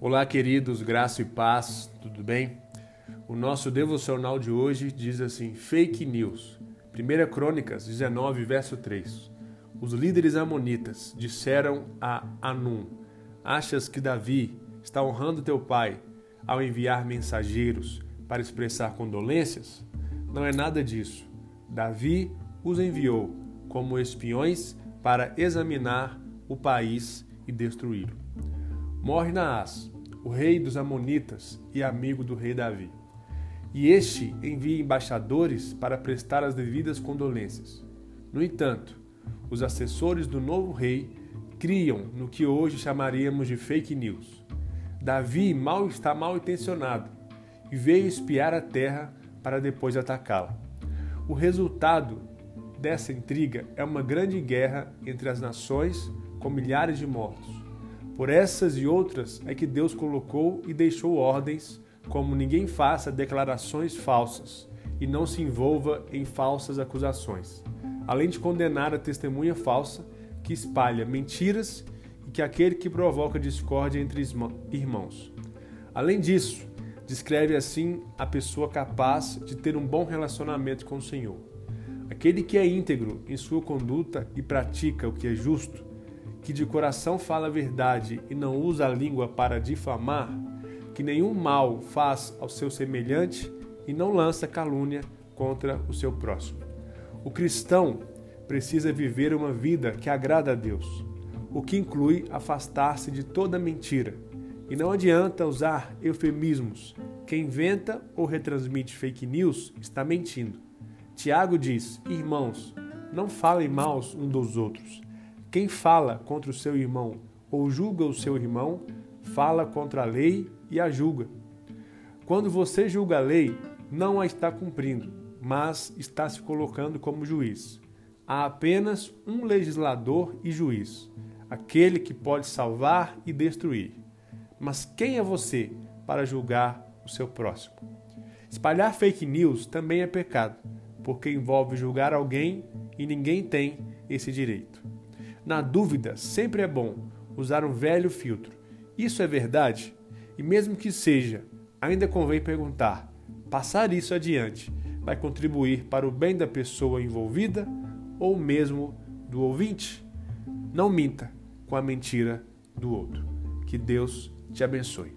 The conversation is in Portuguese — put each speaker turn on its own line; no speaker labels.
Olá, queridos, graça e paz, tudo bem? O nosso devocional de hoje diz assim: fake news. 1 Crônicas 19, verso 3. Os líderes amonitas disseram a Anum: Achas que Davi está honrando teu pai ao enviar mensageiros para expressar condolências? Não é nada disso. Davi os enviou como espiões para examinar o país e destruí-lo. Morre Naás, o rei dos Amonitas e amigo do rei Davi. E este envia embaixadores para prestar as devidas condolências. No entanto, os assessores do novo rei criam no que hoje chamaríamos de fake news. Davi mal está mal intencionado e veio espiar a terra para depois atacá-la. O resultado dessa intriga é uma grande guerra entre as nações com milhares de mortos. Por essas e outras é que Deus colocou e deixou ordens, como ninguém faça declarações falsas e não se envolva em falsas acusações, além de condenar a testemunha falsa que espalha mentiras e que aquele que provoca discórdia entre irmãos. Além disso, descreve assim a pessoa capaz de ter um bom relacionamento com o Senhor. Aquele que é íntegro em sua conduta e pratica o que é justo, que de coração fala a verdade e não usa a língua para difamar, que nenhum mal faz ao seu semelhante e não lança calúnia contra o seu próximo. O cristão precisa viver uma vida que agrada a Deus, o que inclui afastar-se de toda mentira. E não adianta usar eufemismos. Quem inventa ou retransmite fake news está mentindo. Tiago diz: Irmãos, não falem mal um dos outros. Quem fala contra o seu irmão ou julga o seu irmão, fala contra a lei e a julga. Quando você julga a lei, não a está cumprindo, mas está se colocando como juiz. Há apenas um legislador e juiz, aquele que pode salvar e destruir. Mas quem é você para julgar o seu próximo? Espalhar fake news também é pecado porque envolve julgar alguém e ninguém tem esse direito. Na dúvida, sempre é bom usar um velho filtro. Isso é verdade? E mesmo que seja, ainda convém perguntar: passar isso adiante vai contribuir para o bem da pessoa envolvida ou mesmo do ouvinte? Não minta com a mentira do outro. Que Deus te abençoe.